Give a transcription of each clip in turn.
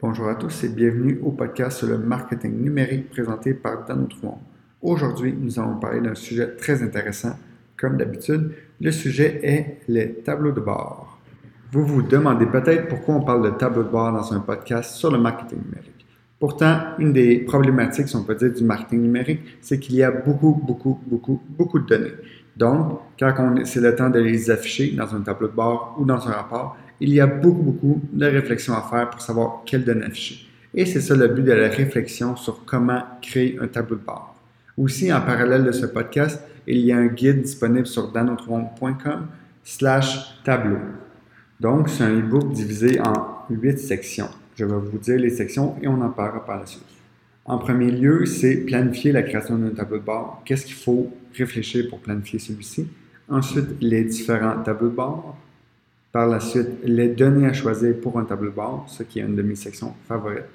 Bonjour à tous et bienvenue au podcast sur le marketing numérique présenté par Dan. Aujourd'hui, nous allons parler d'un sujet très intéressant. Comme d'habitude, le sujet est les tableaux de bord. Vous vous demandez peut-être pourquoi on parle de tableaux de bord dans un podcast sur le marketing numérique. Pourtant, une des problématiques, si on peut dire, du marketing numérique, c'est qu'il y a beaucoup, beaucoup, beaucoup, beaucoup de données. Donc, quand c'est le temps de les afficher dans un tableau de bord ou dans un rapport, il y a beaucoup, beaucoup de réflexions à faire pour savoir quelle données afficher. Et c'est ça le but de la réflexion sur comment créer un tableau de bord. Aussi, en parallèle de ce podcast, il y a un guide disponible sur danotron.com slash tableau. Donc, c'est un e-book divisé en huit sections. Je vais vous dire les sections et on en parlera par la suite. En premier lieu, c'est planifier la création d'un tableau de bord. Qu'est-ce qu'il faut réfléchir pour planifier celui-ci? Ensuite, les différents tableaux de bord. Par la suite, les données à choisir pour un tableau de bord, ce qui est une de mes sections favorites.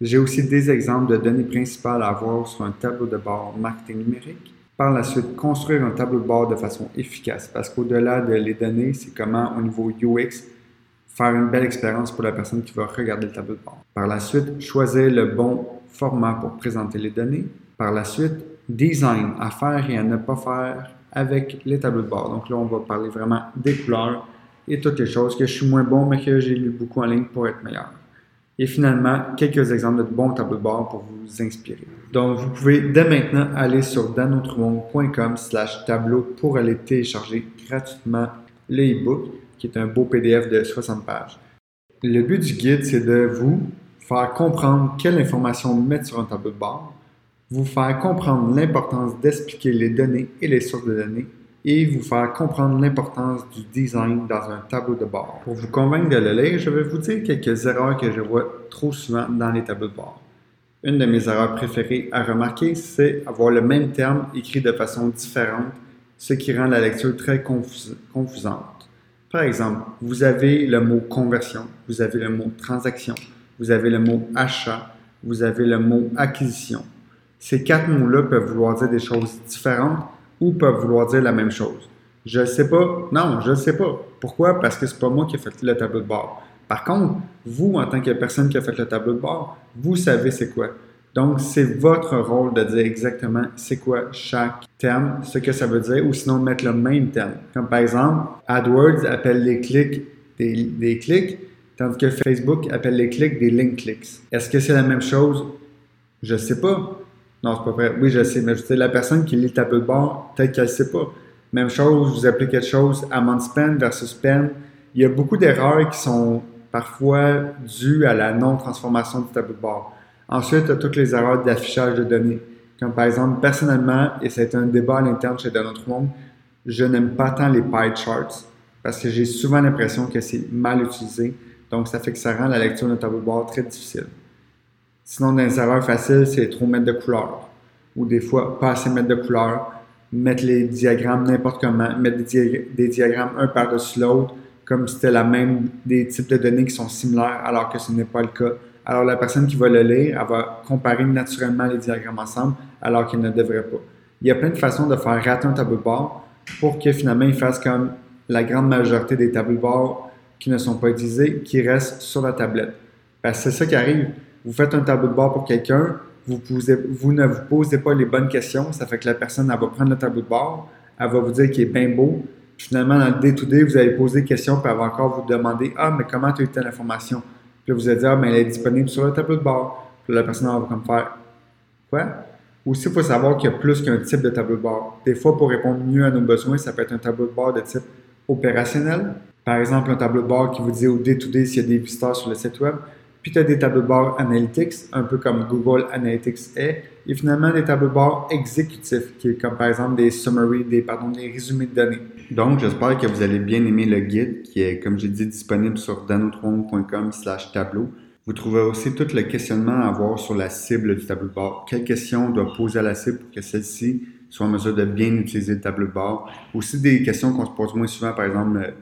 J'ai aussi des exemples de données principales à avoir sur un tableau de bord marketing numérique. Par la suite, construire un tableau de bord de façon efficace, parce qu'au-delà de les données, c'est comment au niveau UX faire une belle expérience pour la personne qui va regarder le tableau de bord. Par la suite, choisir le bon format pour présenter les données. Par la suite, design à faire et à ne pas faire avec les tableaux de bord. Donc là, on va parler vraiment des couleurs et toutes les choses que je suis moins bon, mais que j'ai lu beaucoup en ligne pour être meilleur. Et finalement, quelques exemples de bons tableaux de bord pour vous inspirer. Donc, vous pouvez dès maintenant aller sur danotremonde.com slash tableau pour aller télécharger gratuitement le e-book qui est un beau PDF de 60 pages. Le but du guide, c'est de vous faire comprendre quelle information mettre sur un tableau de bord, vous faire comprendre l'importance d'expliquer les données et les sources de données, et vous faire comprendre l'importance du design dans un tableau de bord. Pour vous convaincre de le lire, je vais vous dire quelques erreurs que je vois trop souvent dans les tableaux de bord. Une de mes erreurs préférées à remarquer, c'est avoir le même terme écrit de façon différente, ce qui rend la lecture très confusante. Par exemple, vous avez le mot conversion, vous avez le mot transaction, vous avez le mot achat, vous avez le mot acquisition. Ces quatre mots-là peuvent vouloir dire des choses différentes ou peuvent vouloir dire la même chose. Je ne sais pas. Non, je ne sais pas. Pourquoi? Parce que ce n'est pas moi qui ai fait le tableau de bord. Par contre, vous, en tant que personne qui a fait le tableau de bord, vous savez c'est quoi. Donc, c'est votre rôle de dire exactement c'est quoi chaque terme, ce que ça veut dire, ou sinon mettre le même terme. Comme par exemple, AdWords appelle les clics des, clics, tandis que Facebook appelle les clics des link clicks. Est-ce que c'est la même chose? Je sais pas. Non, c'est pas vrai. Oui, je sais, mais la personne qui lit le tableau de bord, peut-être qu'elle sait pas. Même chose, vous appelez quelque chose amount spend versus spend. Il y a beaucoup d'erreurs qui sont parfois dues à la non-transformation du tableau de bord. Ensuite, toutes les erreurs d'affichage de données. Comme par exemple, personnellement, et c'est un débat à l'interne chez notre monde, je n'aime pas tant les pie charts parce que j'ai souvent l'impression que c'est mal utilisé. Donc, ça fait que ça rend la lecture d'un tableau de bord très difficile. Sinon, des erreurs faciles, c'est trop mettre de couleurs. Ou des fois, pas assez mettre de couleurs, mettre les diagrammes n'importe comment, mettre des, des diagrammes un par-dessus l'autre, comme si c'était la même, des types de données qui sont similaires, alors que ce n'est pas le cas. Alors, la personne qui va le lire, elle va comparer naturellement les diagrammes ensemble, alors qu'il ne devrait pas. Il y a plein de façons de faire rater un tableau de bord pour que finalement il fasse comme la grande majorité des tableaux de bord qui ne sont pas utilisés, qui restent sur la tablette. Parce que c'est ça qui arrive. Vous faites un tableau de bord pour quelqu'un, vous, vous ne vous posez pas les bonnes questions, ça fait que la personne, elle va prendre le tableau de bord, elle va vous dire qu'il est bien beau, finalement, dans le day-to-day, vous allez poser des questions, puis elle va encore vous demander Ah, mais comment tu as eu telle information puis vous allez dire, ah, mais elle est disponible sur le tableau de bord. Puis la personne va comme faire, quoi? Aussi, il faut savoir qu'il y a plus qu'un type de tableau de bord. Des fois, pour répondre mieux à nos besoins, ça peut être un tableau de bord de type opérationnel. Par exemple, un tableau de bord qui vous dit au day-to-day s'il y a des visiteurs sur le site web. Puis tu as des tableaux de bord analytics, un peu comme Google Analytics est. Et finalement, des tableaux de bord exécutifs, qui est comme par exemple des summaries, des, pardon, des résumés de données. Donc, j'espère que vous allez bien aimer le guide qui est, comme j'ai dit, disponible sur danotron.com slash tableau. Vous trouverez aussi tout le questionnement à avoir sur la cible du tableau de bord. Quelles questions on doit poser à la cible pour que celle-ci soit en mesure de bien utiliser le tableau de bord? Aussi des questions qu'on se pose moins souvent, par exemple,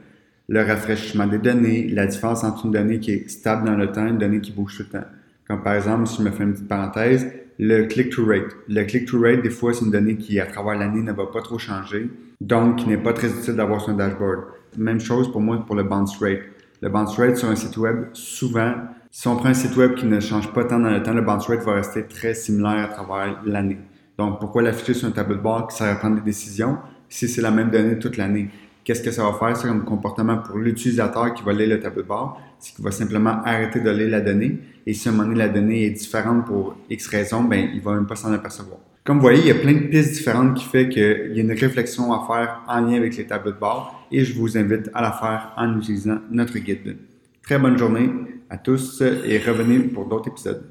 le rafraîchissement des données, la différence entre une donnée qui est stable dans le temps et une donnée qui bouge tout le temps. Comme par exemple, si je me fais une petite parenthèse, le click-through rate. Le click-through rate, des fois, c'est une donnée qui, à travers l'année, ne va pas trop changer, donc qui n'est pas très utile d'avoir sur un dashboard. Même chose pour moi pour le bounce rate. Le bounce rate sur un site web, souvent, Si on prend un site web qui ne change pas tant dans le temps, le bounce rate va rester très similaire à travers l'année. Donc, pourquoi l'afficher sur un tableau de bord qui sert à prendre des décisions si c'est la même donnée toute l'année? Qu'est-ce que ça va faire, ça, comme comportement pour l'utilisateur qui va lire le tableau de bord? C'est qu'il va simplement arrêter de lire la donnée. Et si à un moment donné, la donnée est différente pour X raisons, ben, il va même pas s'en apercevoir. Comme vous voyez, il y a plein de pistes différentes qui fait qu'il y a une réflexion à faire en lien avec les tableaux de bord et je vous invite à la faire en utilisant notre guide. Très bonne journée à tous et revenez pour d'autres épisodes.